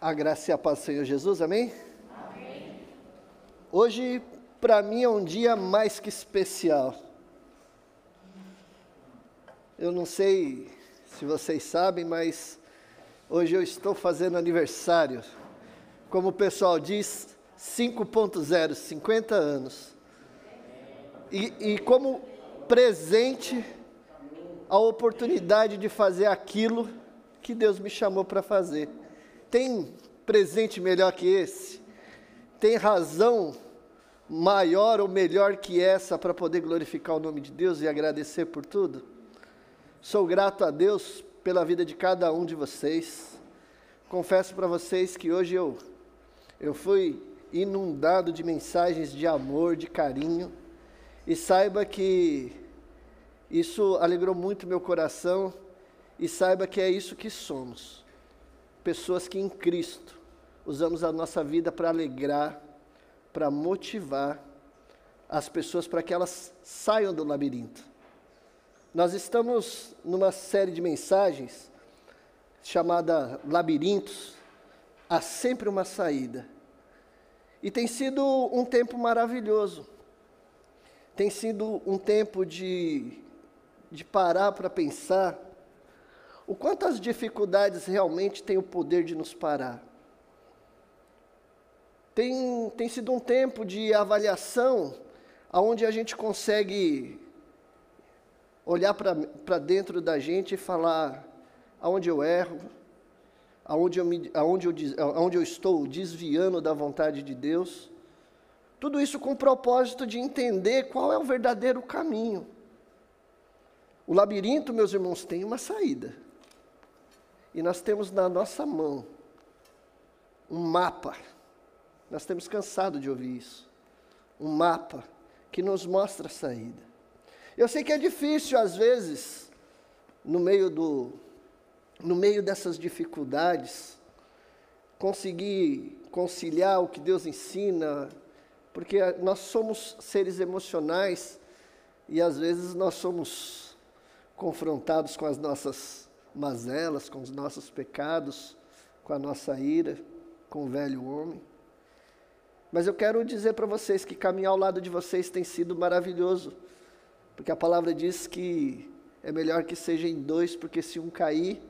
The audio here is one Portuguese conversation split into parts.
A graça e a paz do Senhor Jesus, amém? Amém. Hoje, para mim, é um dia mais que especial. Eu não sei se vocês sabem, mas hoje eu estou fazendo aniversário. Como o pessoal diz, 5.0, 50 anos. E, e como presente, a oportunidade de fazer aquilo que Deus me chamou para fazer. Tem presente melhor que esse? Tem razão maior ou melhor que essa para poder glorificar o nome de Deus e agradecer por tudo? Sou grato a Deus pela vida de cada um de vocês. Confesso para vocês que hoje eu, eu fui inundado de mensagens de amor, de carinho, e saiba que isso alegrou muito meu coração, e saiba que é isso que somos pessoas que em Cristo usamos a nossa vida para alegrar, para motivar as pessoas para que elas saiam do labirinto. Nós estamos numa série de mensagens chamada Labirintos, há sempre uma saída. E tem sido um tempo maravilhoso. Tem sido um tempo de, de parar para pensar o quanto as dificuldades realmente têm o poder de nos parar. Tem, tem sido um tempo de avaliação onde a gente consegue olhar para dentro da gente e falar aonde eu erro, aonde eu, me, aonde, eu, aonde eu estou desviando da vontade de Deus. Tudo isso com o propósito de entender qual é o verdadeiro caminho. O labirinto, meus irmãos, tem uma saída. E nós temos na nossa mão um mapa. Nós temos cansado de ouvir isso. Um mapa que nos mostra a saída. Eu sei que é difícil às vezes, no meio do no meio dessas dificuldades, conseguir conciliar o que Deus ensina, porque nós somos seres emocionais e às vezes nós somos confrontados com as nossas mazelas, com os nossos pecados, com a nossa ira, com o velho homem. Mas eu quero dizer para vocês que caminhar ao lado de vocês tem sido maravilhoso, porque a palavra diz que é melhor que seja em dois, porque se um cair,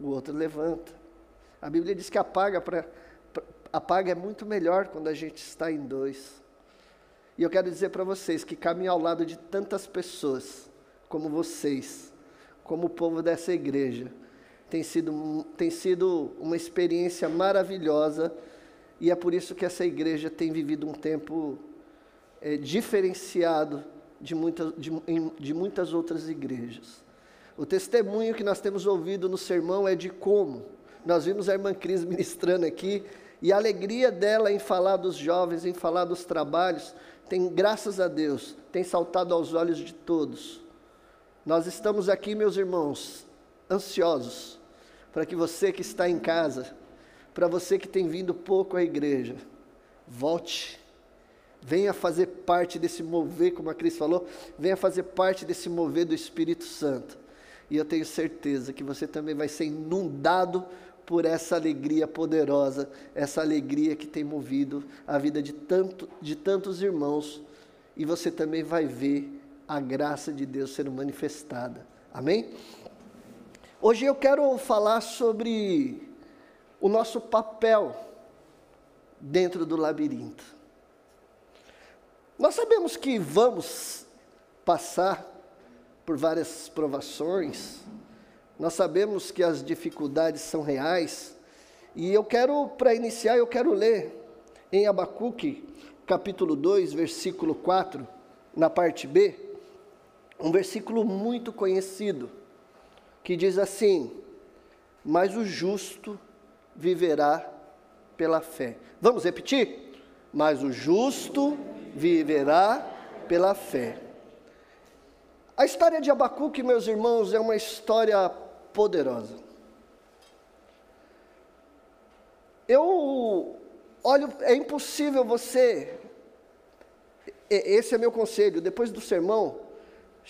o outro levanta. A Bíblia diz que apaga para apaga é muito melhor quando a gente está em dois. E eu quero dizer para vocês que caminhar ao lado de tantas pessoas como vocês como o povo dessa igreja. Tem sido, tem sido uma experiência maravilhosa e é por isso que essa igreja tem vivido um tempo é, diferenciado de muitas, de, de muitas outras igrejas. O testemunho que nós temos ouvido no sermão é de como nós vimos a irmã Cris ministrando aqui e a alegria dela em falar dos jovens, em falar dos trabalhos, tem, graças a Deus, tem saltado aos olhos de todos. Nós estamos aqui, meus irmãos, ansiosos para que você que está em casa, para você que tem vindo pouco à igreja, volte, venha fazer parte desse mover, como a Cris falou, venha fazer parte desse mover do Espírito Santo. E eu tenho certeza que você também vai ser inundado por essa alegria poderosa, essa alegria que tem movido a vida de, tanto, de tantos irmãos, e você também vai ver a graça de Deus sendo manifestada. Amém? Hoje eu quero falar sobre o nosso papel dentro do labirinto. Nós sabemos que vamos passar por várias provações, nós sabemos que as dificuldades são reais, e eu quero, para iniciar, eu quero ler em Abacuque, capítulo 2, versículo 4, na parte B, um versículo muito conhecido, que diz assim: Mas o justo viverá pela fé. Vamos repetir? Mas o justo viverá pela fé. A história de Abacuque, meus irmãos, é uma história poderosa. Eu olho, é impossível você, esse é meu conselho, depois do sermão,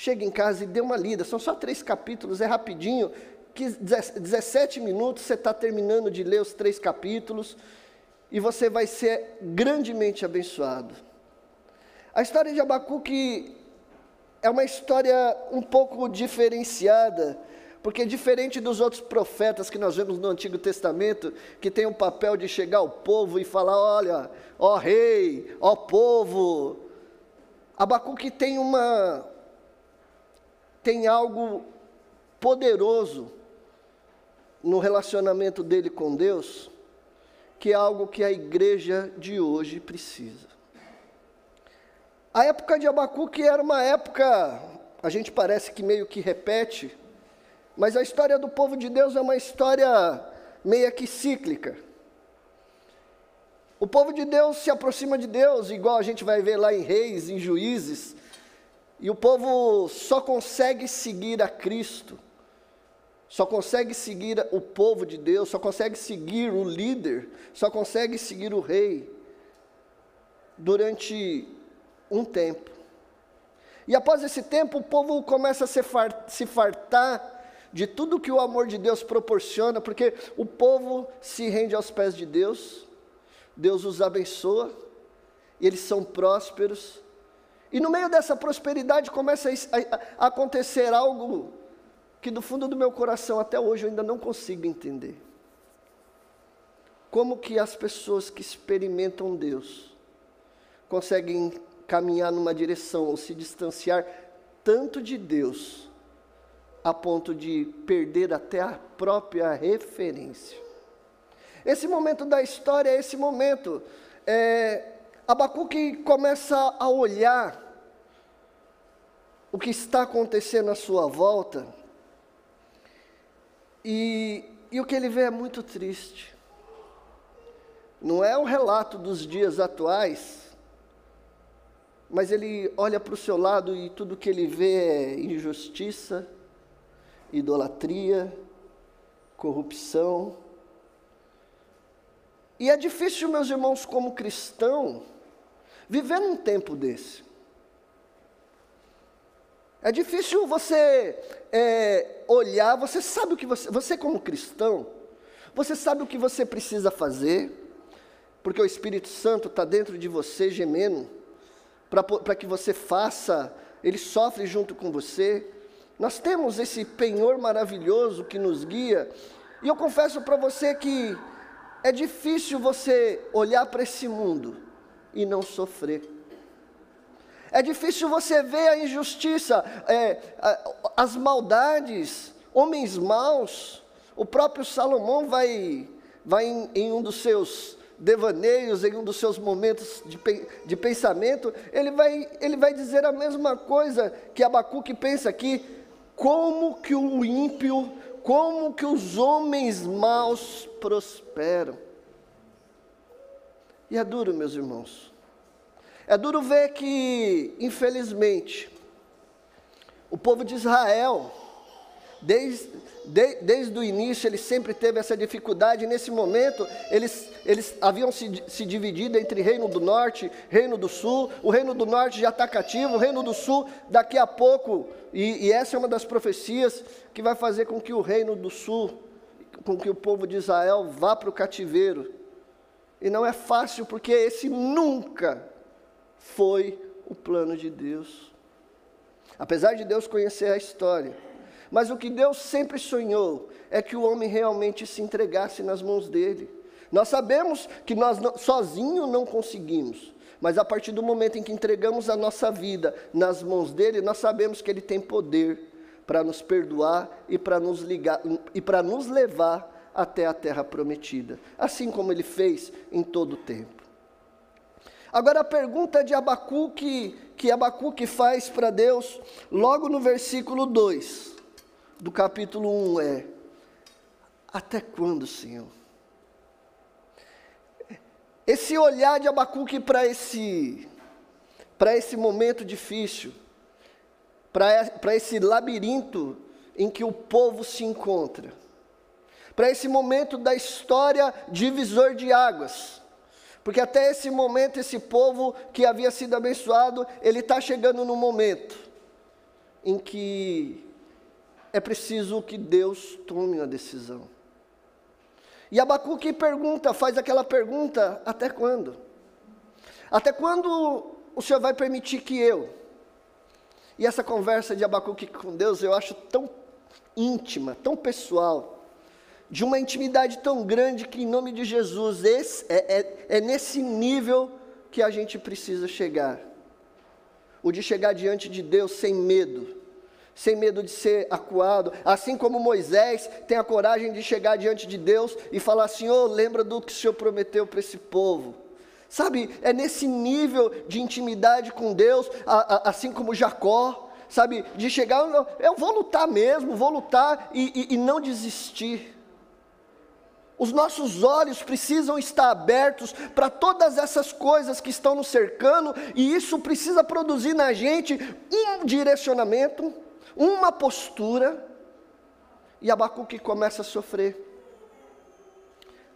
Chega em casa e dê uma lida, são só três capítulos, é rapidinho. 17 minutos você está terminando de ler os três capítulos e você vai ser grandemente abençoado. A história de Abacuque é uma história um pouco diferenciada, porque diferente dos outros profetas que nós vemos no Antigo Testamento, que tem o papel de chegar ao povo e falar: olha, ó rei, ó povo, Abacuque tem uma. Tem algo poderoso no relacionamento dele com Deus, que é algo que a igreja de hoje precisa. A época de Abacuque era uma época, a gente parece que meio que repete, mas a história do povo de Deus é uma história meio que cíclica. O povo de Deus se aproxima de Deus, igual a gente vai ver lá em Reis, em Juízes, e o povo só consegue seguir a Cristo só consegue seguir o povo de Deus, só consegue seguir o líder, só consegue seguir o rei durante um tempo. E após esse tempo, o povo começa a se, fartar de tudo que o amor de Deus proporciona, porque o povo se rende aos pés de Deus, Deus os abençoa, e eles são prósperos. E no meio dessa prosperidade começa a, acontecer algo que do fundo do meu coração até hoje eu ainda não consigo entender. Como que as pessoas que experimentam Deus conseguem caminhar numa direção ou se distanciar tanto de Deus a ponto de perder até a própria referência. Esse momento da história é esse momento. É, Abacuque começa a olhar o que está acontecendo à sua volta e, e o que ele vê é muito triste. Não é o relato dos dias atuais, mas ele olha para o seu lado e tudo que ele vê é injustiça, idolatria, corrupção. E é difícil, meus irmãos, como cristão, viver num tempo desse. É difícil você é, olhar, você sabe o que você, você como cristão, você sabe o que você precisa fazer, porque o Espírito Santo está dentro de você gemendo, para que você faça, ele sofre junto com você. Nós temos esse penhor maravilhoso que nos guia, e eu confesso para você que é difícil você olhar para esse mundo e não sofrer. É difícil você ver a injustiça, é, as maldades, homens maus. O próprio Salomão vai, vai em, em um dos seus devaneios, em um dos seus momentos de, de pensamento, ele vai, ele vai dizer a mesma coisa que Abacuque pensa aqui: como que o ímpio, como que os homens maus prosperam. E é duro, meus irmãos. É duro ver que, infelizmente, o povo de Israel, desde, de, desde o início, ele sempre teve essa dificuldade. Nesse momento, eles, eles haviam se, se dividido entre Reino do Norte, Reino do Sul. O Reino do Norte já está cativo, o Reino do Sul, daqui a pouco, e, e essa é uma das profecias que vai fazer com que o Reino do Sul, com que o povo de Israel vá para o cativeiro. E não é fácil, porque esse nunca foi o plano de Deus. Apesar de Deus conhecer a história, mas o que Deus sempre sonhou é que o homem realmente se entregasse nas mãos dele. Nós sabemos que nós sozinho não conseguimos, mas a partir do momento em que entregamos a nossa vida nas mãos dele, nós sabemos que ele tem poder para nos perdoar e para nos ligar e para nos levar até a terra prometida, assim como ele fez em todo o tempo. Agora a pergunta de Abacuque, que Abacuque faz para Deus, logo no versículo 2 do capítulo 1 é: Até quando, Senhor? Esse olhar de Abacuque para esse, para esse momento difícil, para esse labirinto em que o povo se encontra, para esse momento da história divisor de águas, porque até esse momento, esse povo que havia sido abençoado, ele está chegando no momento em que é preciso que Deus tome uma decisão. E Abacuque pergunta, faz aquela pergunta: até quando? Até quando o Senhor vai permitir que eu? E essa conversa de Abacuque com Deus eu acho tão íntima, tão pessoal, de uma intimidade tão grande que, em nome de Jesus, esse, é, é, é nesse nível que a gente precisa chegar. O de chegar diante de Deus sem medo, sem medo de ser acuado, assim como Moisés tem a coragem de chegar diante de Deus e falar: Senhor, lembra do que o Senhor prometeu para esse povo. Sabe, é nesse nível de intimidade com Deus, assim como Jacó, sabe, de chegar, eu vou lutar mesmo, vou lutar e, e, e não desistir. Os nossos olhos precisam estar abertos para todas essas coisas que estão nos cercando, e isso precisa produzir na gente um direcionamento, uma postura, e Abacuque começa a sofrer.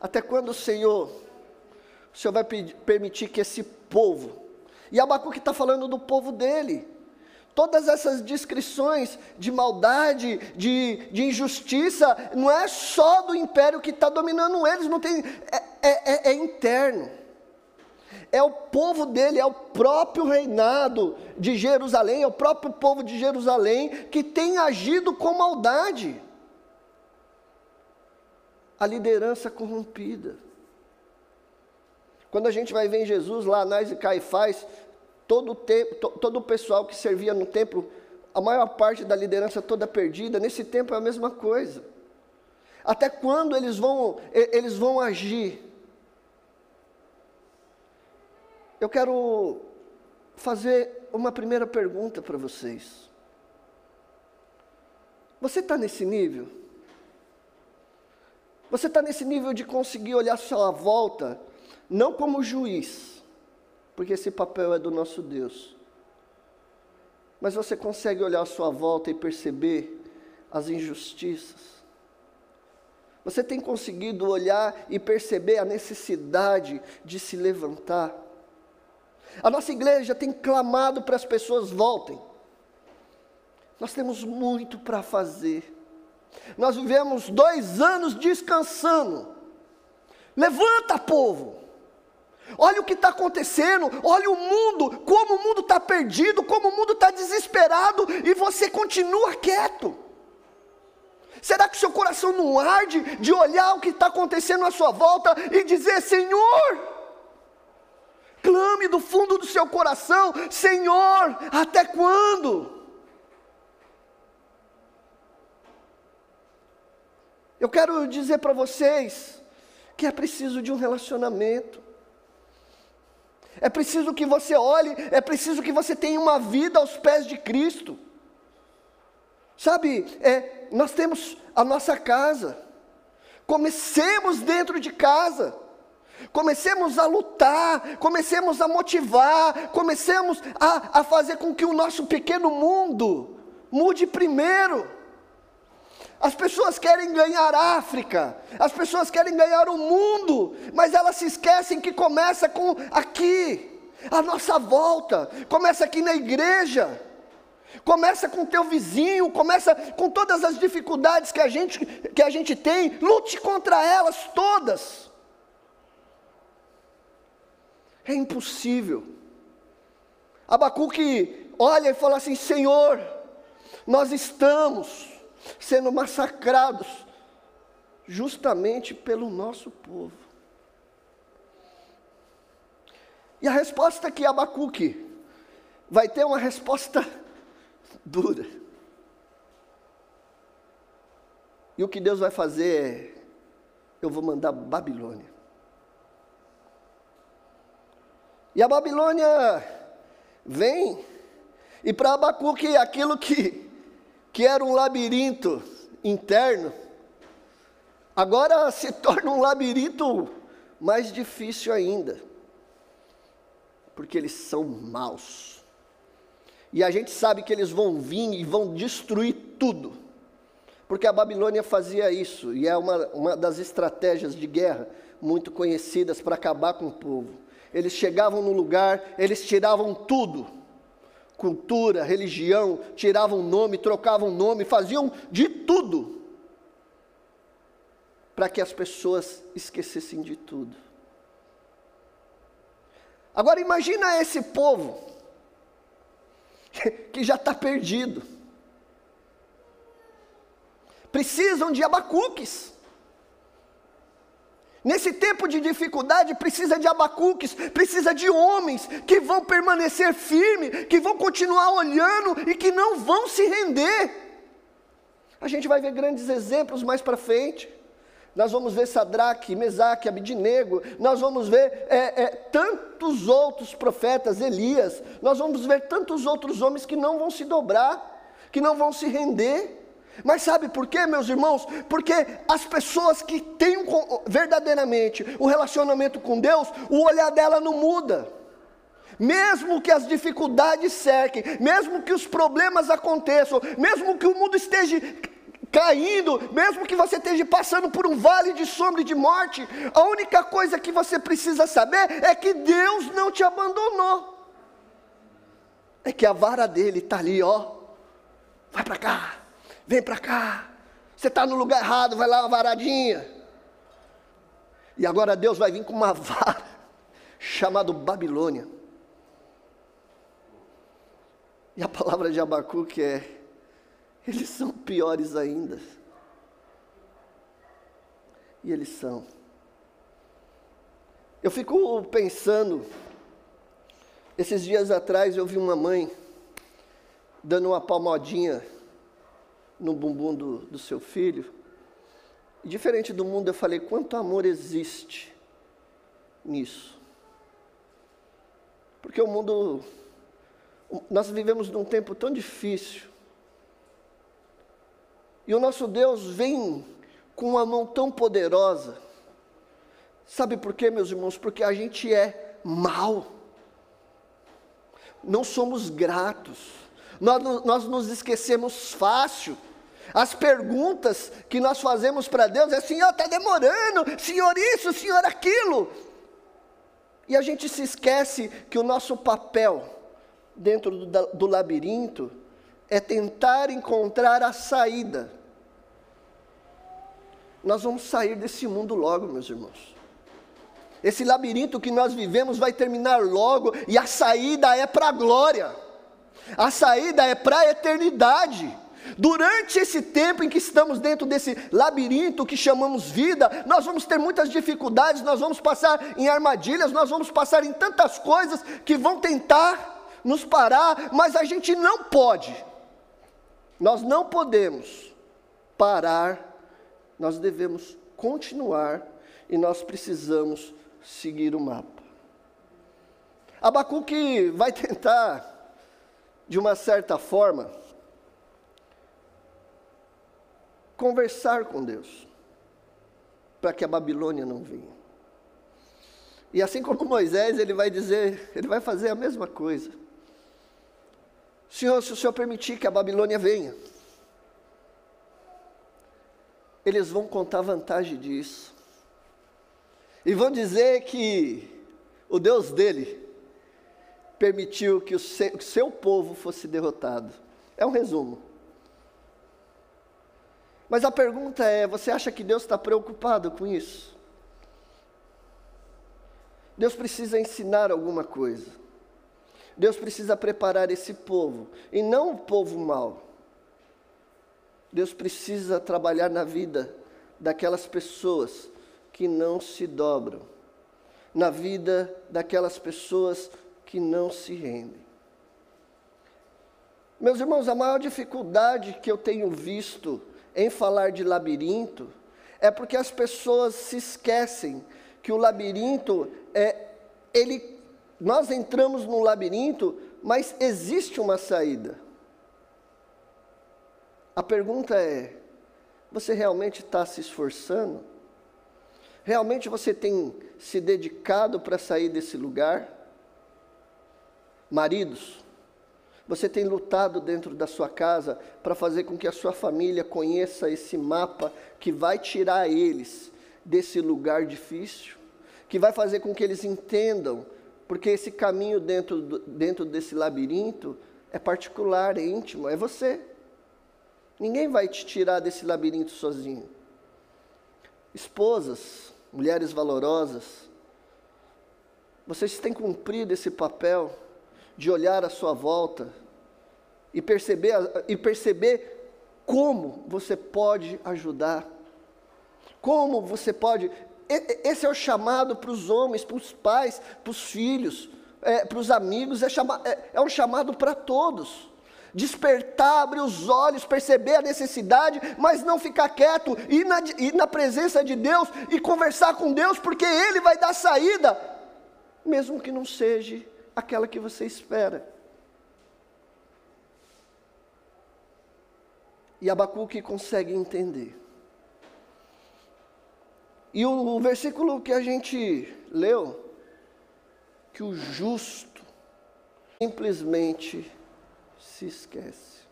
Até quando o Senhor, o Senhor vai permitir que esse povo, e Abacuque está falando do povo dele, Todas essas descrições de maldade, de, de injustiça, não é só do império que está dominando eles, não tem, é, é, é, é interno. É o povo dele, é o próprio reinado de Jerusalém, é o próprio povo de Jerusalém que tem agido com maldade. A liderança corrompida. Quando a gente vai ver em Jesus, lá Anás e Caifás todo o, tempo, todo o pessoal que servia no templo, a maior parte da liderança toda perdida, nesse tempo é a mesma coisa. Até quando eles vão, eles vão agir? Eu quero fazer uma primeira pergunta para vocês. Você está nesse nível? Você está nesse nível de conseguir olhar sua volta, não como juiz, porque esse papel é do nosso Deus. Mas você consegue olhar à sua volta e perceber as injustiças. Você tem conseguido olhar e perceber a necessidade de se levantar. A nossa igreja tem clamado para as pessoas voltem. Nós temos muito para fazer. Nós vivemos dois anos descansando. Levanta, povo! Olha o que está acontecendo, olha o mundo, como o mundo está perdido, como o mundo está desesperado, e você continua quieto. Será que seu coração não arde de olhar o que está acontecendo à sua volta e dizer: Senhor, clame do fundo do seu coração: Senhor, até quando? Eu quero dizer para vocês que é preciso de um relacionamento. É preciso que você olhe, é preciso que você tenha uma vida aos pés de Cristo. Sabe, é, nós temos a nossa casa. Comecemos dentro de casa. Comecemos a lutar, comecemos a motivar, comecemos a, a fazer com que o nosso pequeno mundo mude primeiro. As pessoas querem ganhar a África, as pessoas querem ganhar o mundo, mas elas se esquecem que começa com aqui, a nossa volta, começa aqui na igreja. Começa com teu vizinho, começa com todas as dificuldades que a gente, que a gente tem, lute contra elas todas. É impossível. Abacuque olha e fala assim: Senhor, nós estamos sendo massacrados justamente pelo nosso povo. E a resposta que Abacuque vai ter uma resposta dura. E o que Deus vai fazer é: eu vou mandar Babilônia. E a Babilônia vem, e para Abacuque aquilo que que era um labirinto interno, agora se torna um labirinto mais difícil ainda, porque eles são maus. E a gente sabe que eles vão vir e vão destruir tudo, porque a Babilônia fazia isso, e é uma, uma das estratégias de guerra muito conhecidas para acabar com o povo. Eles chegavam no lugar, eles tiravam tudo cultura, religião, tiravam nome, trocavam nome, faziam de tudo para que as pessoas esquecessem de tudo. Agora imagina esse povo que já está perdido. Precisam de abacuques. Nesse tempo de dificuldade, precisa de abacuques, precisa de homens que vão permanecer firmes, que vão continuar olhando e que não vão se render. A gente vai ver grandes exemplos mais para frente. Nós vamos ver Sadraque, Mesaque, Abidinego, nós vamos ver é, é, tantos outros profetas, Elias, nós vamos ver tantos outros homens que não vão se dobrar, que não vão se render. Mas sabe por quê, meus irmãos? Porque as pessoas que têm verdadeiramente o relacionamento com Deus, o olhar dela não muda. Mesmo que as dificuldades cerquem, mesmo que os problemas aconteçam, mesmo que o mundo esteja caindo, mesmo que você esteja passando por um vale de sombra e de morte, a única coisa que você precisa saber é que Deus não te abandonou. É que a vara dele está ali, ó. Vai para cá Vem para cá. Você está no lugar errado, vai lá varadinha. E agora Deus vai vir com uma vara chamada Babilônia. E a palavra de Abacuque é: eles são piores ainda. E eles são. Eu fico pensando, esses dias atrás eu vi uma mãe dando uma palmadinha no bumbum do, do seu filho. Diferente do mundo, eu falei: quanto amor existe nisso? Porque o mundo. Nós vivemos num tempo tão difícil. E o nosso Deus vem com uma mão tão poderosa. Sabe por quê, meus irmãos? Porque a gente é mal. Não somos gratos. Nós, nós nos esquecemos fácil. As perguntas que nós fazemos para Deus é: Senhor, está demorando, Senhor, isso, Senhor, aquilo. E a gente se esquece que o nosso papel dentro do, do labirinto é tentar encontrar a saída. Nós vamos sair desse mundo logo, meus irmãos. Esse labirinto que nós vivemos vai terminar logo e a saída é para a glória. A saída é para a eternidade. Durante esse tempo em que estamos dentro desse labirinto que chamamos vida, nós vamos ter muitas dificuldades, nós vamos passar em armadilhas, nós vamos passar em tantas coisas que vão tentar nos parar, mas a gente não pode. Nós não podemos parar, nós devemos continuar e nós precisamos seguir o mapa. Abacuque vai tentar, de uma certa forma, conversar com Deus, para que a Babilônia não venha. E assim como Moisés, ele vai dizer, ele vai fazer a mesma coisa. Senhor, se o Senhor permitir que a Babilônia venha, eles vão contar vantagem disso. E vão dizer que o Deus dele permitiu que o seu, povo fosse derrotado. É um resumo. Mas a pergunta é: você acha que Deus está preocupado com isso? Deus precisa ensinar alguma coisa. Deus precisa preparar esse povo, e não o povo mau. Deus precisa trabalhar na vida daquelas pessoas que não se dobram, na vida daquelas pessoas que não se rendem. Meus irmãos, a maior dificuldade que eu tenho visto em falar de labirinto é porque as pessoas se esquecem que o labirinto é ele nós entramos no labirinto, mas existe uma saída. A pergunta é: você realmente está se esforçando? Realmente você tem se dedicado para sair desse lugar? Maridos, você tem lutado dentro da sua casa para fazer com que a sua família conheça esse mapa que vai tirar eles desse lugar difícil, que vai fazer com que eles entendam, porque esse caminho dentro, dentro desse labirinto é particular, é íntimo, é você. Ninguém vai te tirar desse labirinto sozinho. Esposas, mulheres valorosas, vocês têm cumprido esse papel de olhar à sua volta e perceber, e perceber como você pode ajudar, como você pode. Esse é o chamado para os homens, para os pais, para os filhos, é, para os amigos, é, chama, é, é um chamado para todos. Despertar, abrir os olhos, perceber a necessidade, mas não ficar quieto, ir na, ir na presença de Deus e conversar com Deus, porque Ele vai dar saída, mesmo que não seja aquela que você espera. E Abacuque consegue entender. E o, o versículo que a gente leu, que o justo simplesmente se esquece.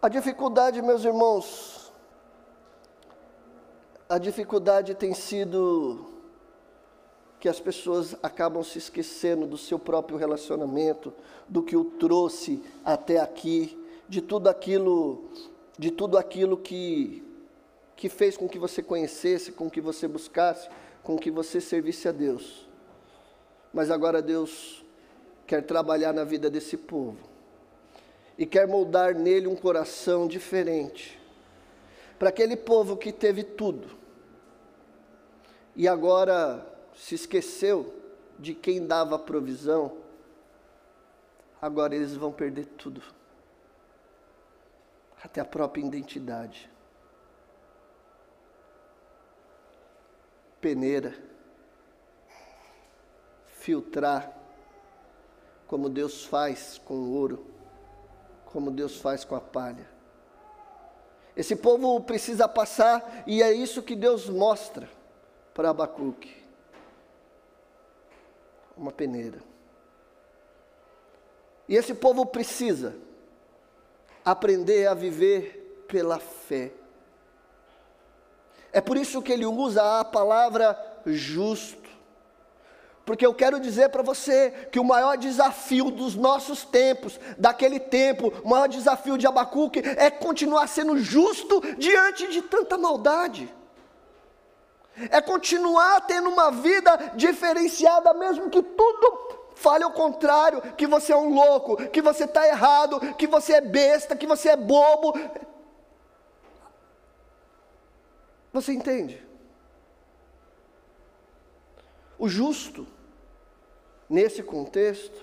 A dificuldade, meus irmãos, a dificuldade tem sido que as pessoas acabam se esquecendo do seu próprio relacionamento, do que o trouxe até aqui, de tudo aquilo, de tudo aquilo que que fez com que você conhecesse, com que você buscasse, com que você servisse a Deus. Mas agora Deus quer trabalhar na vida desse povo e quer moldar nele um coração diferente. Para aquele povo que teve tudo e agora se esqueceu de quem dava a provisão, agora eles vão perder tudo, até a própria identidade. peneira, filtrar, como Deus faz com o ouro, como Deus faz com a palha. Esse povo precisa passar, e é isso que Deus mostra para Abacuque: uma peneira. E esse povo precisa aprender a viver pela fé. É por isso que ele usa a palavra justo. Porque eu quero dizer para você que o maior desafio dos nossos tempos, daquele tempo, o maior desafio de Abacuque é continuar sendo justo diante de tanta maldade. É continuar tendo uma vida diferenciada, mesmo que tudo fale ao contrário, que você é um louco, que você está errado, que você é besta, que você é bobo. Você entende? O justo, nesse contexto,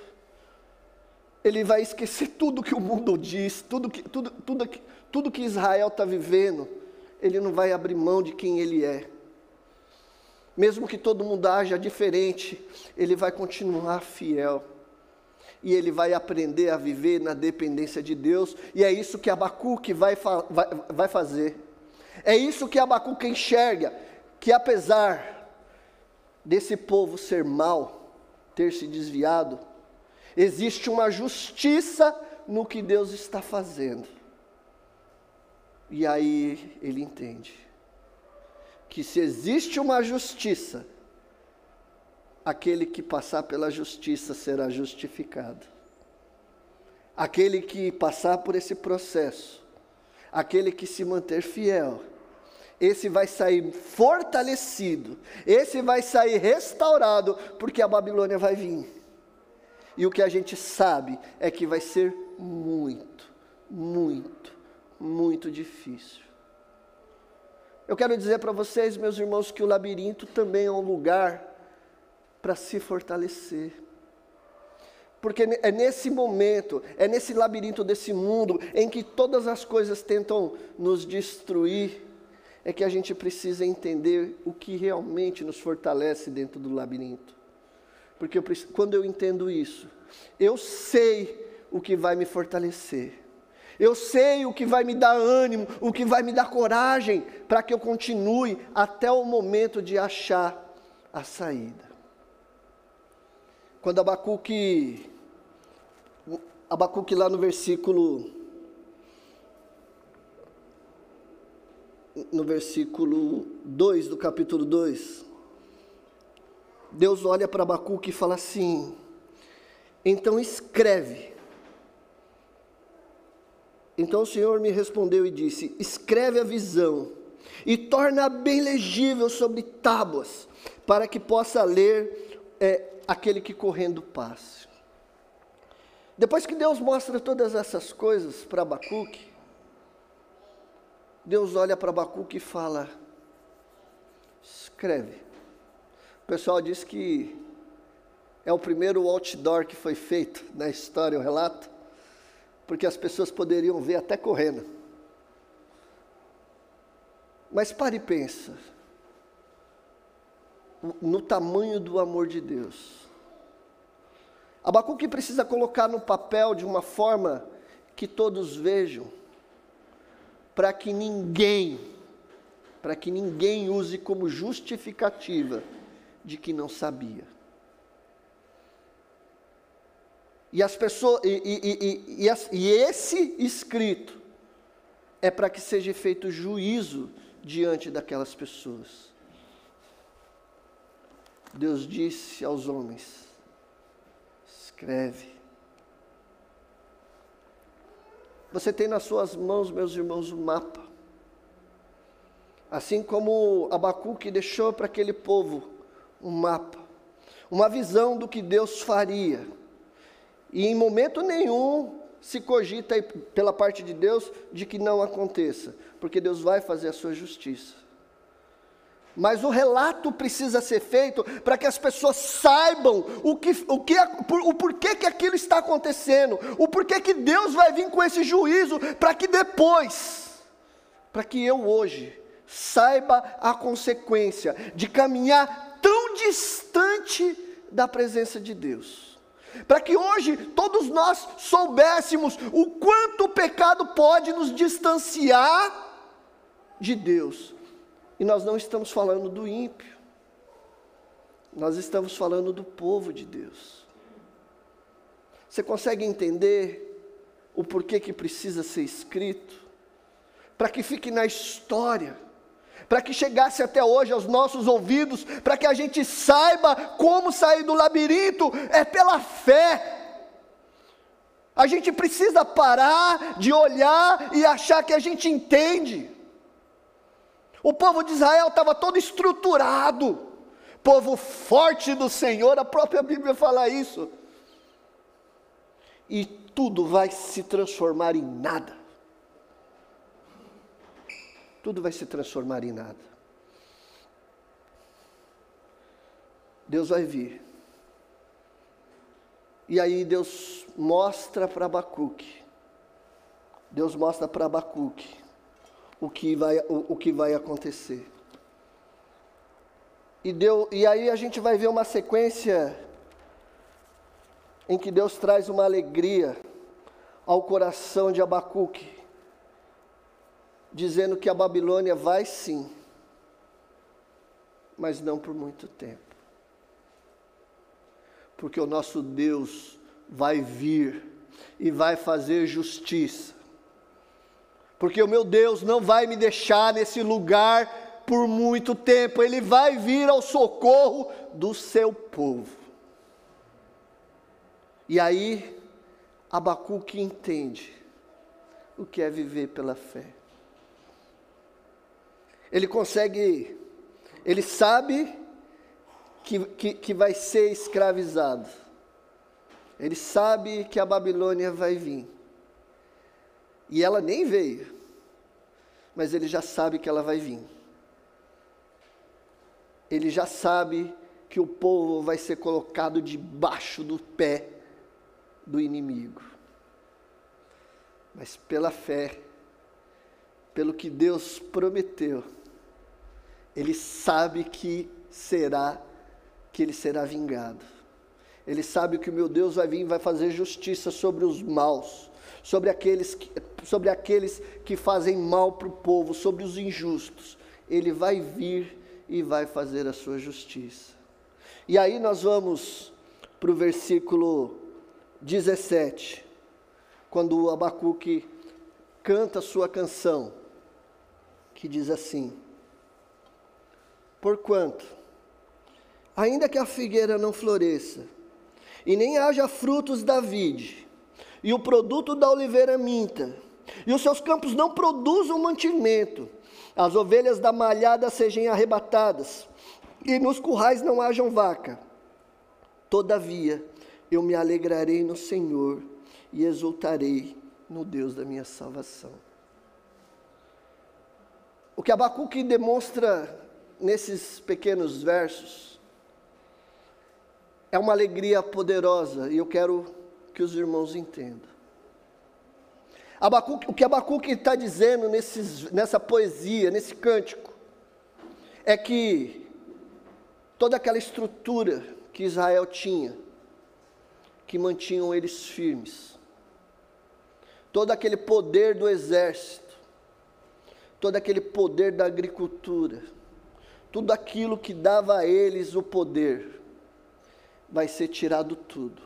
ele vai esquecer tudo que o mundo diz, tudo que, tudo, tudo, tudo que Israel está vivendo, ele não vai abrir mão de quem ele é. Mesmo que todo mundo haja diferente, ele vai continuar fiel. E ele vai aprender a viver na dependência de Deus, e é isso que Abacuque vai, vai, vai fazer. É isso que Abacuque enxerga, que apesar desse povo ser mau, ter se desviado, existe uma justiça no que Deus está fazendo. E aí ele entende que se existe uma justiça, aquele que passar pela justiça será justificado. Aquele que passar por esse processo aquele que se manter fiel, esse vai sair fortalecido, esse vai sair restaurado, porque a Babilônia vai vir. E o que a gente sabe é que vai ser muito, muito, muito difícil. Eu quero dizer para vocês, meus irmãos, que o labirinto também é um lugar para se fortalecer. Porque é nesse momento, é nesse labirinto desse mundo, em que todas as coisas tentam nos destruir, é que a gente precisa entender o que realmente nos fortalece dentro do labirinto. Porque eu, quando eu entendo isso, eu sei o que vai me fortalecer. Eu sei o que vai me dar ânimo, o que vai me dar coragem para que eu continue até o momento de achar a saída. Quando Abacuque Abacuque lá no versículo no versículo 2 do capítulo 2 Deus olha para Abacuque e fala assim: então escreve. Então o Senhor me respondeu e disse: escreve a visão e torna bem legível sobre tábuas, para que possa ler é, aquele que correndo passe. Depois que Deus mostra todas essas coisas para Abacuque, Deus olha para Abacuque e fala: escreve. O pessoal diz que é o primeiro outdoor que foi feito na história, o relato, porque as pessoas poderiam ver até correndo. Mas pare e pensa no tamanho do amor de Deus. Abacuque precisa colocar no papel de uma forma que todos vejam, para que ninguém, para que ninguém use como justificativa de que não sabia. E as pessoas e, e, e, e esse escrito é para que seja feito juízo diante daquelas pessoas. Deus disse aos homens: escreve. Você tem nas suas mãos, meus irmãos, o um mapa. Assim como Abacuque deixou para aquele povo um mapa, uma visão do que Deus faria e em momento nenhum se cogita pela parte de Deus de que não aconteça, porque Deus vai fazer a sua justiça. Mas o relato precisa ser feito para que as pessoas saibam o, que, o, que, o porquê que aquilo está acontecendo, o porquê que Deus vai vir com esse juízo, para que depois, para que eu hoje saiba a consequência de caminhar tão distante da presença de Deus para que hoje todos nós soubéssemos o quanto o pecado pode nos distanciar de Deus. E nós não estamos falando do ímpio, nós estamos falando do povo de Deus. Você consegue entender o porquê que precisa ser escrito? Para que fique na história para que chegasse até hoje aos nossos ouvidos, para que a gente saiba como sair do labirinto, é pela fé. A gente precisa parar de olhar e achar que a gente entende. O povo de Israel estava todo estruturado, povo forte do Senhor, a própria Bíblia fala isso. E tudo vai se transformar em nada tudo vai se transformar em nada. Deus vai vir. E aí Deus mostra para Abacuque. Deus mostra para Abacuque o que vai, o, o que vai acontecer. E, deu, e aí a gente vai ver uma sequência em que Deus traz uma alegria ao coração de Abacuque dizendo que a Babilônia vai sim, mas não por muito tempo. Porque o nosso Deus vai vir e vai fazer justiça. Porque o meu Deus não vai me deixar nesse lugar por muito tempo, ele vai vir ao socorro do seu povo. E aí, Abacuque entende o que é viver pela fé ele consegue, ele sabe que, que, que vai ser escravizado. Ele sabe que a Babilônia vai vir. E ela nem veio, mas ele já sabe que ela vai vir. Ele já sabe que o povo vai ser colocado debaixo do pé do inimigo. Mas pela fé, pelo que Deus prometeu, ele sabe que será que ele será vingado. Ele sabe que o meu Deus vai vir e vai fazer justiça sobre os maus, sobre aqueles que, sobre aqueles que fazem mal para o povo, sobre os injustos. Ele vai vir e vai fazer a sua justiça. E aí nós vamos para o versículo 17, quando o Abacuque canta a sua canção, que diz assim: Porquanto Ainda que a figueira não floresça, e nem haja frutos da vide, e o produto da oliveira minta, e os seus campos não produzam mantimento, as ovelhas da malhada sejam arrebatadas, e nos currais não hajam vaca. Todavia, eu me alegrarei no Senhor e exultarei no Deus da minha salvação. O que Abacuque demonstra nesses pequenos versos é uma alegria poderosa e eu quero que os irmãos entendam. Abacuque, o que Abacuque está dizendo nesses, nessa poesia, nesse cântico, é que toda aquela estrutura que Israel tinha, que mantinham eles firmes, todo aquele poder do exército, todo aquele poder da agricultura, tudo aquilo que dava a eles o poder, vai ser tirado tudo.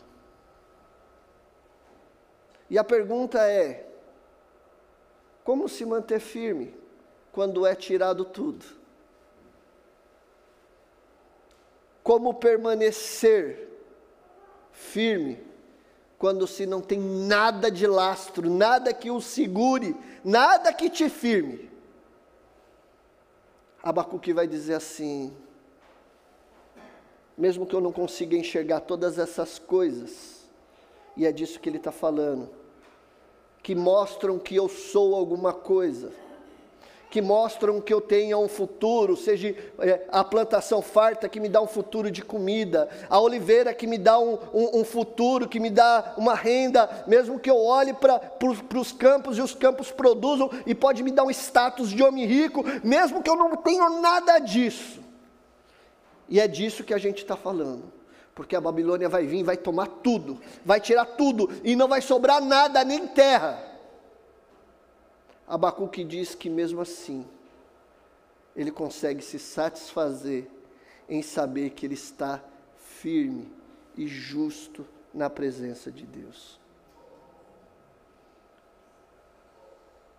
E a pergunta é: como se manter firme quando é tirado tudo? Como permanecer firme quando se não tem nada de lastro, nada que o segure, nada que te firme? Abacuque vai dizer assim: mesmo que eu não consiga enxergar todas essas coisas, e é disso que ele está falando, que mostram que eu sou alguma coisa, que mostram que eu tenha um futuro, seja é, a plantação farta que me dá um futuro de comida, a oliveira que me dá um, um, um futuro, que me dá uma renda, mesmo que eu olhe para os campos e os campos produzam e pode me dar um status de homem rico, mesmo que eu não tenha nada disso. E é disso que a gente está falando porque a Babilônia vai vir, vai tomar tudo, vai tirar tudo e não vai sobrar nada, nem terra. Abacuque diz que mesmo assim, ele consegue se satisfazer em saber que ele está firme e justo na presença de Deus.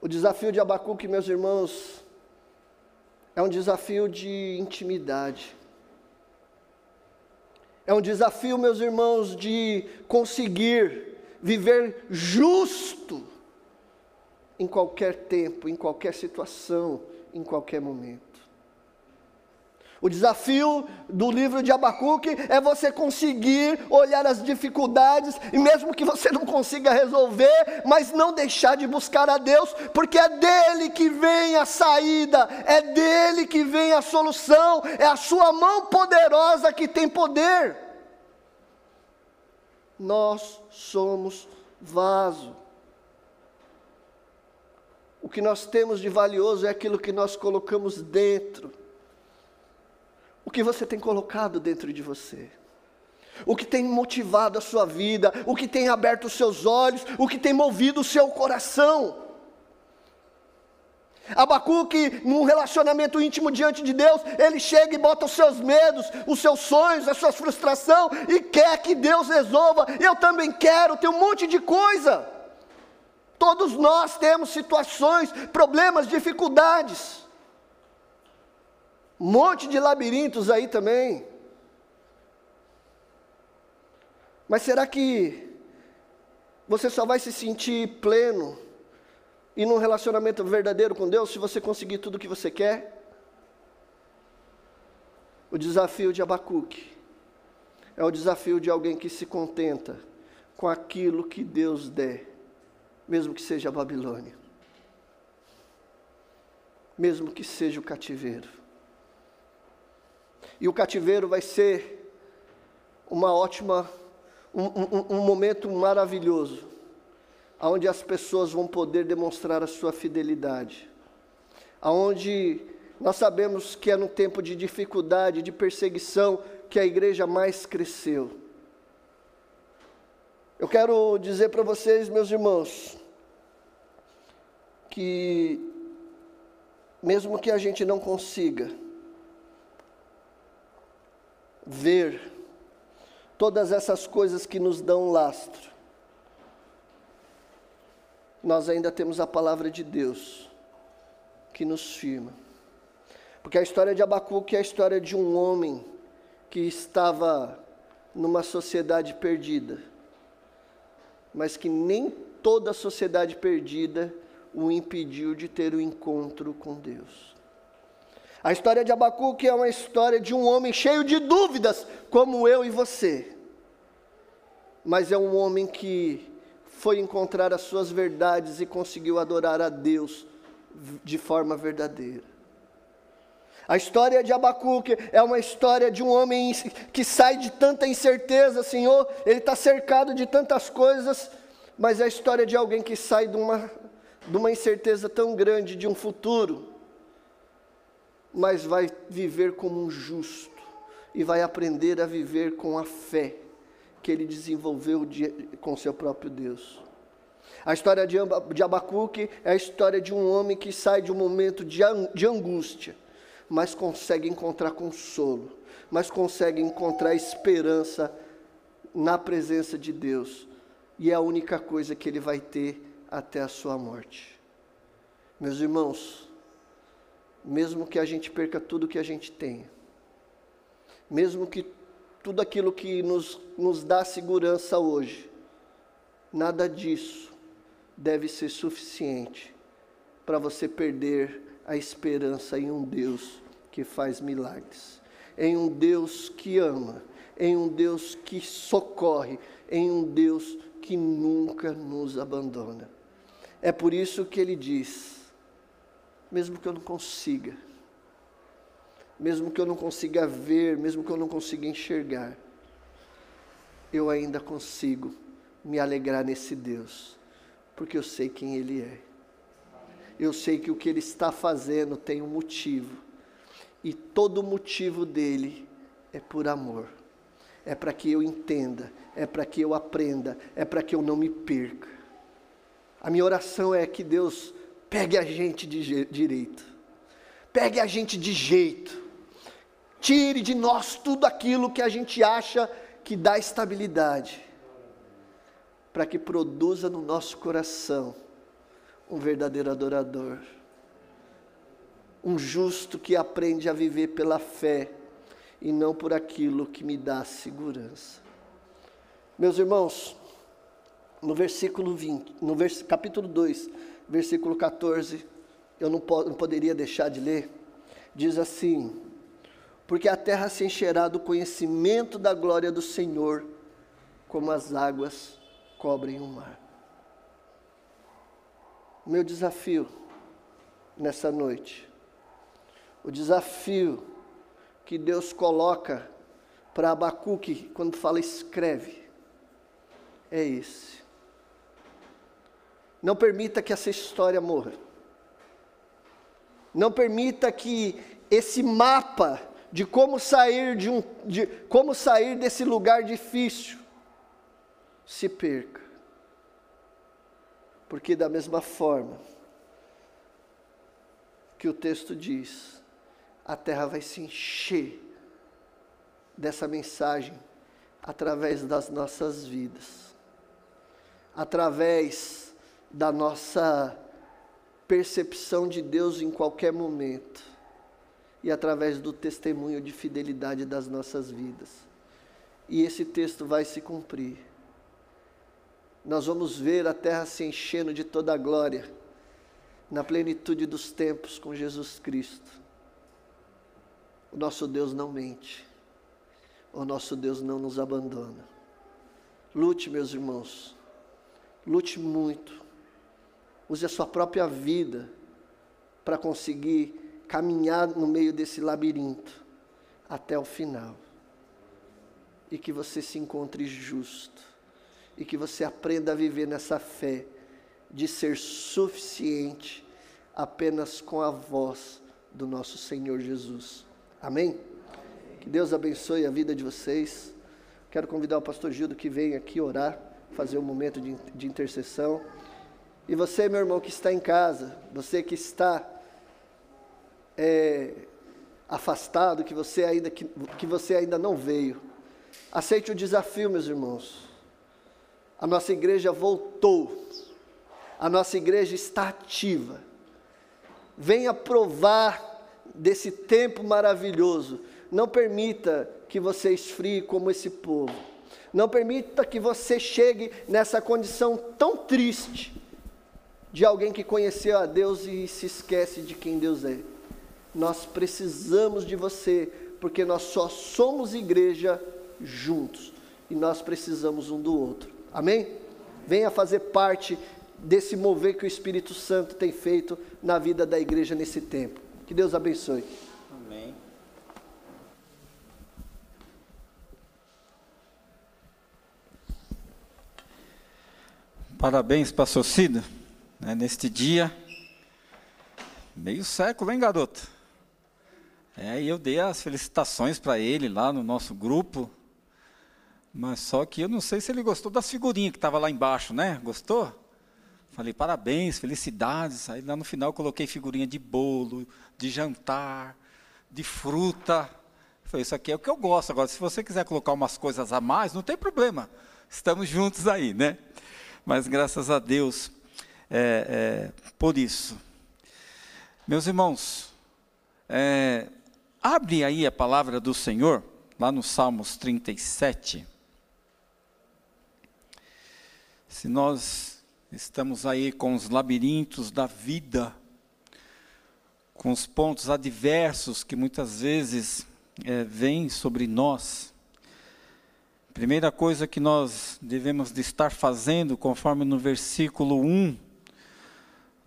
O desafio de Abacuque, meus irmãos, é um desafio de intimidade. É um desafio, meus irmãos, de conseguir viver justo em qualquer tempo, em qualquer situação, em qualquer momento. O desafio do livro de Abacuque é você conseguir olhar as dificuldades e mesmo que você não consiga resolver, mas não deixar de buscar a Deus, porque é dele que vem a saída, é dele que vem a solução, é a sua mão poderosa que tem poder. Nós somos vaso. O que nós temos de valioso é aquilo que nós colocamos dentro o que você tem colocado dentro de você, o que tem motivado a sua vida, o que tem aberto os seus olhos, o que tem movido o seu coração. Abacuque, num relacionamento íntimo diante de Deus, ele chega e bota os seus medos, os seus sonhos, a sua frustração e quer que Deus resolva. Eu também quero, tem um monte de coisa. Todos nós temos situações, problemas, dificuldades. Um monte de labirintos aí também. Mas será que você só vai se sentir pleno e num relacionamento verdadeiro com Deus se você conseguir tudo o que você quer? O desafio de Abacuque é o desafio de alguém que se contenta com aquilo que Deus der, mesmo que seja a Babilônia, mesmo que seja o cativeiro. E o cativeiro vai ser uma ótima, um, um, um momento maravilhoso, onde as pessoas vão poder demonstrar a sua fidelidade, aonde nós sabemos que é no tempo de dificuldade, de perseguição, que a igreja mais cresceu. Eu quero dizer para vocês, meus irmãos, que mesmo que a gente não consiga, ver todas essas coisas que nos dão lastro, nós ainda temos a palavra de Deus que nos firma. Porque a história de Abacuque é a história de um homem que estava numa sociedade perdida, mas que nem toda sociedade perdida o impediu de ter o encontro com Deus. A história de Abacuque é uma história de um homem cheio de dúvidas, como eu e você. Mas é um homem que foi encontrar as suas verdades e conseguiu adorar a Deus de forma verdadeira. A história de Abacuque é uma história de um homem que sai de tanta incerteza, Senhor, ele está cercado de tantas coisas, mas é a história de alguém que sai de uma, de uma incerteza tão grande de um futuro, mas vai viver como um justo e vai aprender a viver com a fé que ele desenvolveu de, com seu próprio Deus. A história de, Abacuque é a história de um homem que sai de um momento de, de angústia, mas consegue encontrar consolo, mas consegue encontrar esperança na presença de Deus. E é a única coisa que ele vai ter até a sua morte. Meus irmãos, mesmo que a gente perca tudo que a gente tem, mesmo que tudo aquilo que nos, nos dá segurança hoje, nada disso deve ser suficiente para você perder a esperança em um Deus que faz milagres, em um Deus que ama, em um Deus que socorre, em um Deus que nunca nos abandona. É por isso que ele diz: mesmo que eu não consiga, mesmo que eu não consiga ver, mesmo que eu não consiga enxergar, eu ainda consigo me alegrar nesse Deus, porque eu sei quem Ele é. Eu sei que o que Ele está fazendo tem um motivo, e todo motivo dele é por amor. É para que eu entenda, é para que eu aprenda, é para que eu não me perca. A minha oração é que Deus pegue a gente de direito, pegue a gente de jeito, Tire de nós tudo aquilo que a gente acha que dá estabilidade, para que produza no nosso coração um verdadeiro adorador, um justo que aprende a viver pela fé e não por aquilo que me dá segurança. Meus irmãos, no versículo 20, no vers, capítulo 2, versículo 14, eu não, não poderia deixar de ler, diz assim: porque a terra se encherá do conhecimento da glória do Senhor, como as águas cobrem o mar. Meu desafio nessa noite, o desafio que Deus coloca para Abacuque quando fala escreve, é esse. Não permita que essa história morra. Não permita que esse mapa de como sair de um de como sair desse lugar difícil se perca. Porque da mesma forma que o texto diz, a terra vai se encher dessa mensagem através das nossas vidas. Através da nossa percepção de Deus em qualquer momento e através do testemunho de fidelidade das nossas vidas. E esse texto vai se cumprir. Nós vamos ver a terra se enchendo de toda a glória, na plenitude dos tempos com Jesus Cristo. O nosso Deus não mente, o nosso Deus não nos abandona. Lute, meus irmãos, lute muito, use a sua própria vida para conseguir caminhar no meio desse labirinto até o final. E que você se encontre justo. E que você aprenda a viver nessa fé de ser suficiente apenas com a voz do nosso Senhor Jesus. Amém? Que Deus abençoe a vida de vocês. Quero convidar o pastor Gildo que venha aqui orar, fazer um momento de, de intercessão. E você, meu irmão, que está em casa, você que está é, afastado, que você, ainda, que, que você ainda não veio. Aceite o desafio, meus irmãos. A nossa igreja voltou. A nossa igreja está ativa. Venha provar desse tempo maravilhoso. não permita que você esfrie como esse povo. Não permita que você chegue nessa condição tão triste de alguém que conheceu a Deus e se esquece de quem Deus é. Nós precisamos de você, porque nós só somos igreja juntos e nós precisamos um do outro. Amém? Venha fazer parte desse mover que o Espírito Santo tem feito na vida da igreja nesse tempo. Que Deus abençoe. Amém. Parabéns, pastor Cida, né, neste dia. Meio século, hein, garoto? É, e eu dei as felicitações para ele lá no nosso grupo. Mas só que eu não sei se ele gostou das figurinhas que estava lá embaixo, né? Gostou? Falei, parabéns, felicidades. Aí lá no final coloquei figurinha de bolo, de jantar, de fruta. Falei, isso aqui é o que eu gosto. Agora, se você quiser colocar umas coisas a mais, não tem problema. Estamos juntos aí, né? Mas graças a Deus é, é, por isso. Meus irmãos, é, abre aí a palavra do Senhor, lá no Salmos 37. Se nós Estamos aí com os labirintos da vida, com os pontos adversos que muitas vezes é, vêm sobre nós. Primeira coisa que nós devemos de estar fazendo, conforme no versículo 1,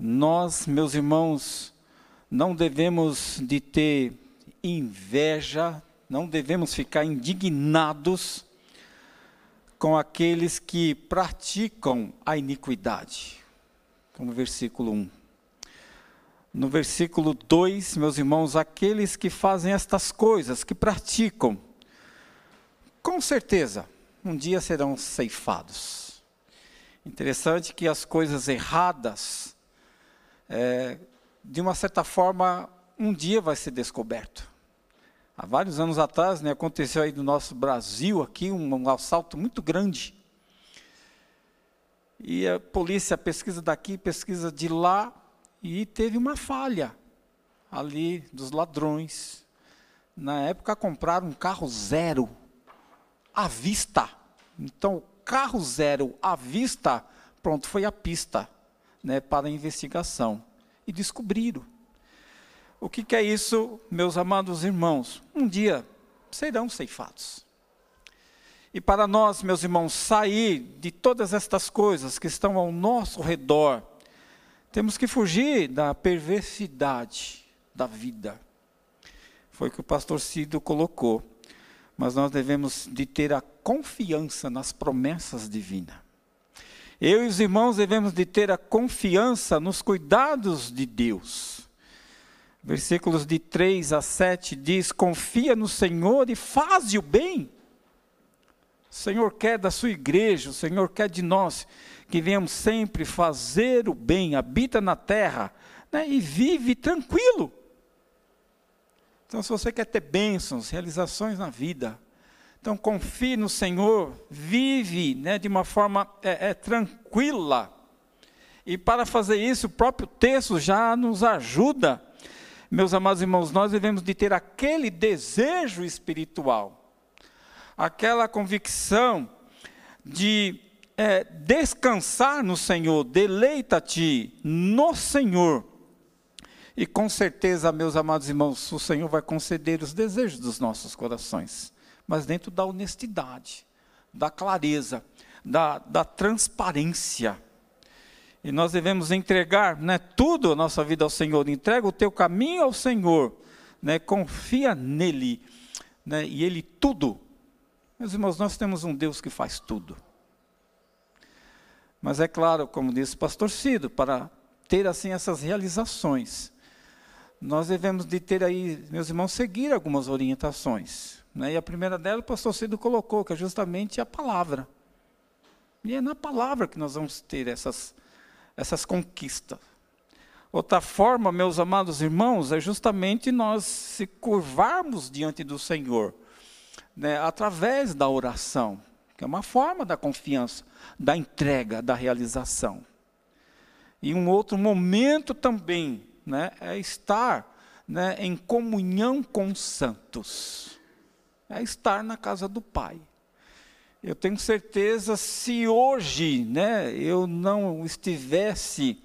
nós, meus irmãos, não devemos de ter inveja, não devemos ficar indignados com aqueles que praticam a iniquidade. Como versículo 1. No versículo 2, meus irmãos, aqueles que fazem estas coisas, que praticam, com certeza, um dia serão ceifados. Interessante que as coisas erradas, é, de uma certa forma, um dia vai ser descoberto. Há vários anos atrás, né, aconteceu aí no nosso Brasil aqui um, um assalto muito grande. E a polícia pesquisa daqui, pesquisa de lá, e teve uma falha ali dos ladrões. Na época compraram um carro zero à vista. Então, carro zero à vista, pronto, foi a pista né, para a investigação. E descobriram. O que, que é isso, meus amados irmãos? Um dia serão ceifados. E para nós, meus irmãos, sair de todas estas coisas que estão ao nosso redor, temos que fugir da perversidade da vida. Foi o que o pastor Cido colocou. Mas nós devemos de ter a confiança nas promessas divinas. Eu e os irmãos devemos de ter a confiança nos cuidados de Deus versículos de 3 a 7 diz: Confia no Senhor e faz o bem. O Senhor quer da sua igreja, o Senhor quer de nós que venhamos sempre fazer o bem, habita na terra né, e vive tranquilo. Então, se você quer ter bênçãos, realizações na vida, então confie no Senhor, vive né, de uma forma é, é, tranquila. E para fazer isso, o próprio texto já nos ajuda meus amados irmãos, nós devemos de ter aquele desejo espiritual, aquela convicção de é, descansar no Senhor, deleita-te no Senhor. E com certeza, meus amados irmãos, o Senhor vai conceder os desejos dos nossos corações, mas dentro da honestidade, da clareza, da, da transparência. E nós devemos entregar né, tudo a nossa vida ao Senhor. Entrega o teu caminho ao Senhor. Né, confia nele. Né, e Ele tudo. Meus irmãos, nós temos um Deus que faz tudo. Mas é claro, como disse o pastor Cido, para ter assim essas realizações, nós devemos de ter aí, meus irmãos, seguir algumas orientações. Né? E a primeira dela o pastor Cido colocou, que é justamente a palavra. E é na palavra que nós vamos ter essas essas conquistas. Outra forma, meus amados irmãos, é justamente nós se curvarmos diante do Senhor, né, através da oração, que é uma forma da confiança, da entrega, da realização. E um outro momento também né, é estar né, em comunhão com os santos. É estar na casa do Pai. Eu tenho certeza, se hoje né, eu não estivesse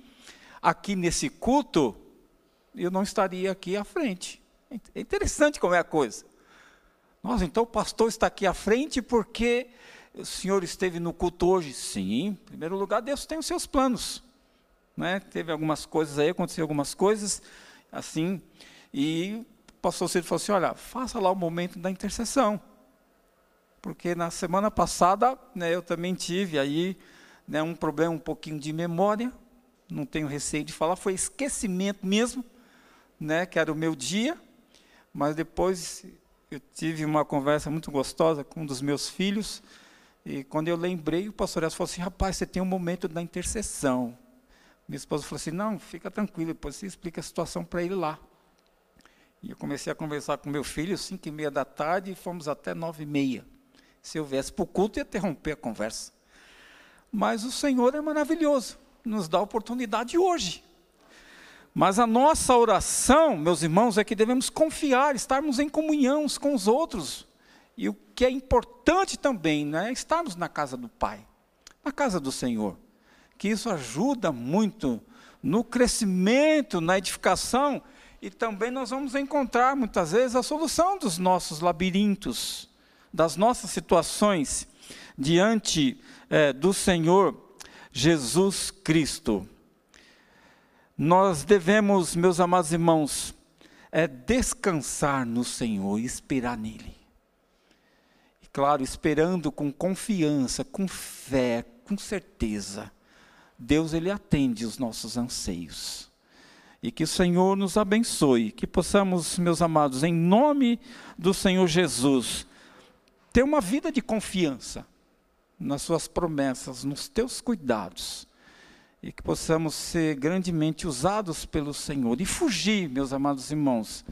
aqui nesse culto, eu não estaria aqui à frente. É interessante como é a coisa. Nossa, então o pastor está aqui à frente porque o senhor esteve no culto hoje? Sim, em primeiro lugar, Deus tem os seus planos. Né? Teve algumas coisas aí, aconteceu algumas coisas assim, e o pastor Ciro falou assim: olha, faça lá o momento da intercessão. Porque na semana passada né, eu também tive aí né, um problema um pouquinho de memória, não tenho receio de falar, foi esquecimento mesmo, né, que era o meu dia, mas depois eu tive uma conversa muito gostosa com um dos meus filhos, e quando eu lembrei, o pastor Elcio falou assim, rapaz, você tem um momento da intercessão. Minha esposa falou assim, não, fica tranquilo, depois você explica a situação para ele lá. E eu comecei a conversar com meu filho, cinco e meia da tarde, e fomos até nove e meia. Se eu viesse para o culto, ia interromper a conversa. Mas o Senhor é maravilhoso, nos dá a oportunidade hoje. Mas a nossa oração, meus irmãos, é que devemos confiar, estarmos em comunhão uns com os outros. E o que é importante também, né, é estarmos na casa do Pai, na casa do Senhor. Que isso ajuda muito no crescimento, na edificação, e também nós vamos encontrar muitas vezes a solução dos nossos labirintos, das nossas situações diante é, do Senhor Jesus Cristo. Nós devemos, meus amados irmãos, é descansar no Senhor e esperar nele. E claro, esperando com confiança, com fé, com certeza. Deus ele atende os nossos anseios. E que o Senhor nos abençoe, que possamos, meus amados, em nome do Senhor Jesus, ter uma vida de confiança nas suas promessas, nos teus cuidados e que possamos ser grandemente usados pelo Senhor e fugir, meus amados irmãos,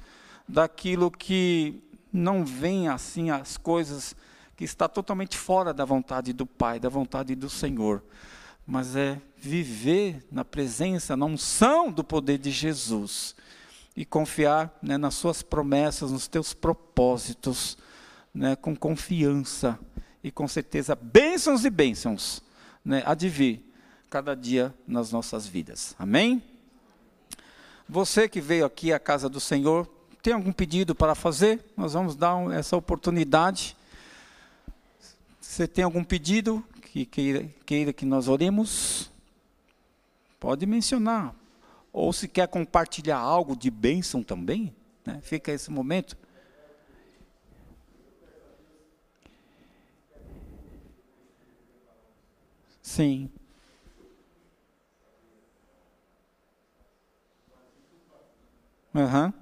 daquilo que não vem assim as coisas que está totalmente fora da vontade do Pai, da vontade do Senhor, mas é viver na presença, na unção do poder de Jesus e confiar né, nas suas promessas, nos teus propósitos, né, com confiança e com certeza bênçãos e bênçãos né, há de vir cada dia nas nossas vidas. Amém? Você que veio aqui à casa do Senhor, tem algum pedido para fazer? Nós vamos dar essa oportunidade. Você tem algum pedido que queira, queira que nós oremos? Pode mencionar. Ou se quer compartilhar algo de bênção também, né? fica esse momento. Sim. Uhum.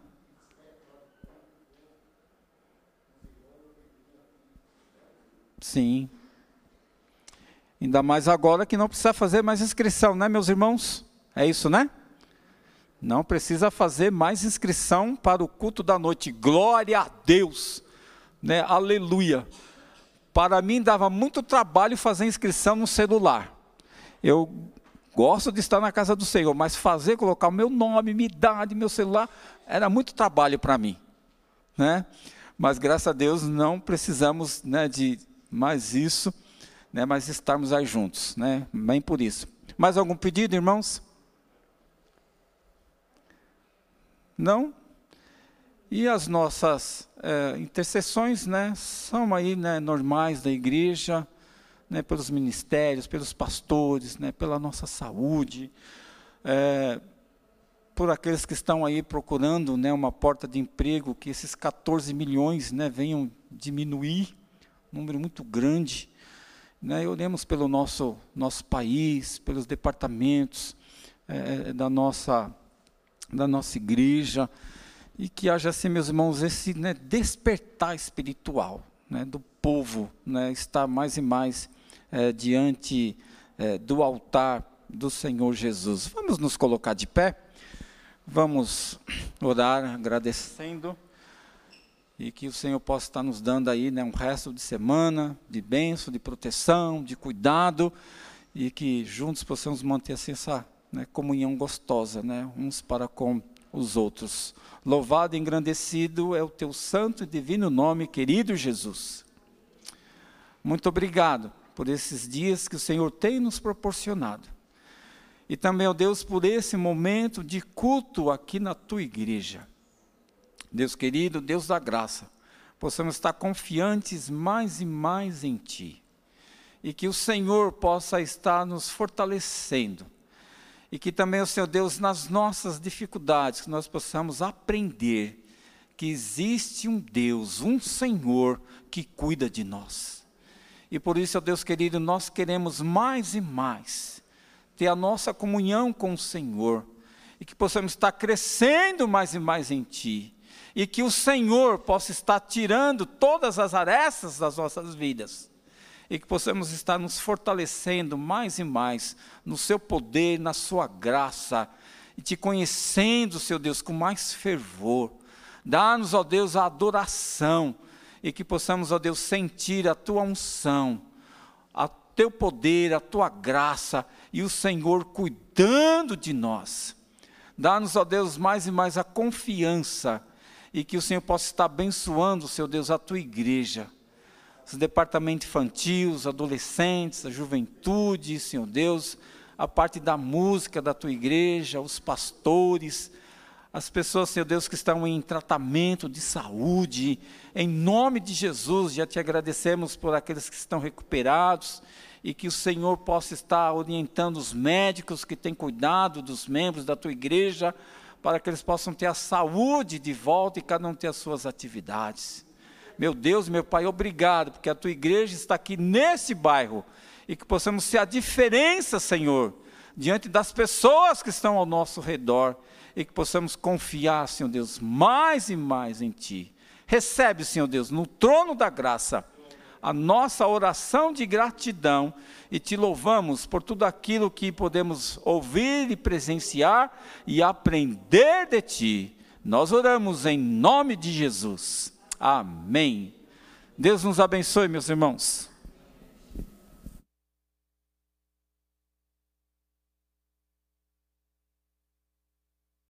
Sim. Ainda mais agora que não precisa fazer mais inscrição, né, meus irmãos? É isso, né? Não precisa fazer mais inscrição para o culto da noite. Glória a Deus. Né? Aleluia. Para mim dava muito trabalho fazer inscrição no celular. Eu Gosto de estar na casa do Senhor, mas fazer, colocar o meu nome, minha idade, meu celular, era muito trabalho para mim. Né? Mas graças a Deus não precisamos né, de mais isso, né, mas estarmos aí juntos. Né? Bem por isso. Mais algum pedido, irmãos? Não? E as nossas é, intercessões né, são aí né, normais da igreja, né, pelos ministérios, pelos pastores, né, pela nossa saúde, é, por aqueles que estão aí procurando né, uma porta de emprego, que esses 14 milhões né, venham diminuir, um número muito grande. Né, oremos pelo nosso, nosso país, pelos departamentos é, da, nossa, da nossa igreja, e que haja assim, meus irmãos, esse né, despertar espiritual né, do povo, né, estar mais e mais é, diante é, do altar do Senhor Jesus. Vamos nos colocar de pé, vamos orar agradecendo e que o Senhor possa estar nos dando aí né, um resto de semana de bênção, de proteção, de cuidado e que juntos possamos manter assim, essa né, comunhão gostosa, né, uns para com os outros. Louvado e engrandecido é o teu santo e divino nome, querido Jesus. Muito obrigado por esses dias que o Senhor tem nos proporcionado. E também, ó Deus, por esse momento de culto aqui na tua igreja. Deus querido, Deus da graça, possamos estar confiantes mais e mais em Ti. E que o Senhor possa estar nos fortalecendo. E que também, o Senhor Deus, nas nossas dificuldades, nós possamos aprender que existe um Deus, um Senhor que cuida de nós. E por isso, ó Deus querido, nós queremos mais e mais ter a nossa comunhão com o Senhor. E que possamos estar crescendo mais e mais em Ti e que o Senhor possa estar tirando todas as arestas das nossas vidas e que possamos estar nos fortalecendo mais e mais no seu poder, na sua graça e te conhecendo, seu Deus, com mais fervor. Dá-nos, ó Deus, a adoração e que possamos, ó Deus, sentir a tua unção, a teu poder, a tua graça e o Senhor cuidando de nós. Dá-nos, ó Deus, mais e mais a confiança e que o Senhor possa estar abençoando, seu Deus, a tua igreja. Os departamentos infantil, os adolescentes, a juventude, Senhor Deus, a parte da música da tua igreja, os pastores, as pessoas, Senhor Deus, que estão em tratamento de saúde, em nome de Jesus, já te agradecemos por aqueles que estão recuperados e que o Senhor possa estar orientando os médicos que têm cuidado dos membros da tua igreja, para que eles possam ter a saúde de volta e cada um ter as suas atividades. Meu Deus, meu Pai, obrigado, porque a tua igreja está aqui nesse bairro e que possamos ser a diferença, Senhor, diante das pessoas que estão ao nosso redor e que possamos confiar, Senhor Deus, mais e mais em Ti. Recebe, Senhor Deus, no trono da graça a nossa oração de gratidão e te louvamos por tudo aquilo que podemos ouvir e presenciar e aprender de ti. Nós oramos em nome de Jesus. Amém. Deus nos abençoe, meus irmãos.